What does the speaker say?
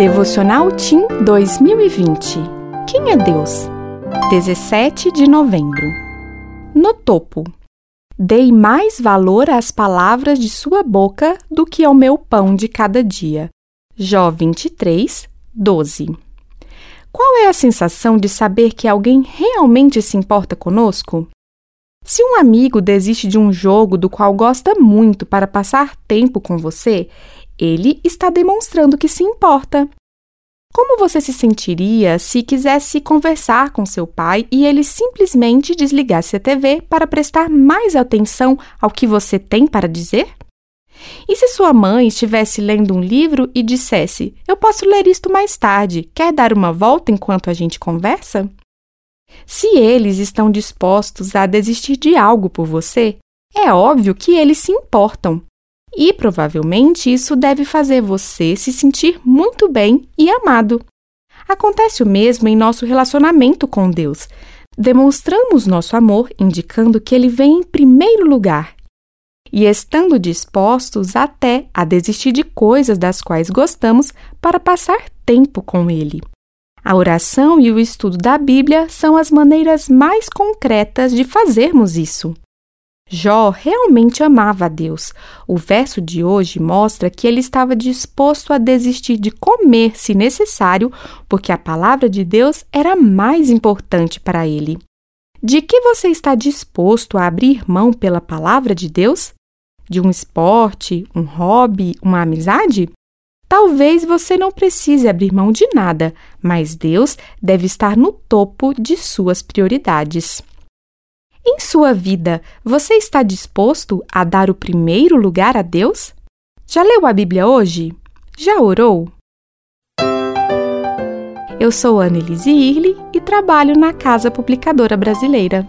Devocional Tim 2020 Quem é Deus? 17 de novembro. No topo. Dei mais valor às palavras de sua boca do que ao meu pão de cada dia. Jó 23, 12. Qual é a sensação de saber que alguém realmente se importa conosco? Se um amigo desiste de um jogo do qual gosta muito para passar tempo com você, ele está demonstrando que se importa. Como você se sentiria se quisesse conversar com seu pai e ele simplesmente desligasse a TV para prestar mais atenção ao que você tem para dizer? E se sua mãe estivesse lendo um livro e dissesse: Eu posso ler isto mais tarde, quer dar uma volta enquanto a gente conversa? Se eles estão dispostos a desistir de algo por você, é óbvio que eles se importam. E provavelmente isso deve fazer você se sentir muito bem e amado. Acontece o mesmo em nosso relacionamento com Deus. Demonstramos nosso amor indicando que ele vem em primeiro lugar e estando dispostos até a desistir de coisas das quais gostamos para passar tempo com ele. A oração e o estudo da Bíblia são as maneiras mais concretas de fazermos isso. Jó realmente amava a Deus. O verso de hoje mostra que ele estava disposto a desistir de comer, se necessário, porque a palavra de Deus era mais importante para ele. De que você está disposto a abrir mão pela palavra de Deus? De um esporte, um hobby, uma amizade? Talvez você não precise abrir mão de nada, mas Deus deve estar no topo de suas prioridades. Em sua vida, você está disposto a dar o primeiro lugar a Deus? Já leu a Bíblia hoje? Já orou? Eu sou Annelise Irle e trabalho na Casa Publicadora Brasileira.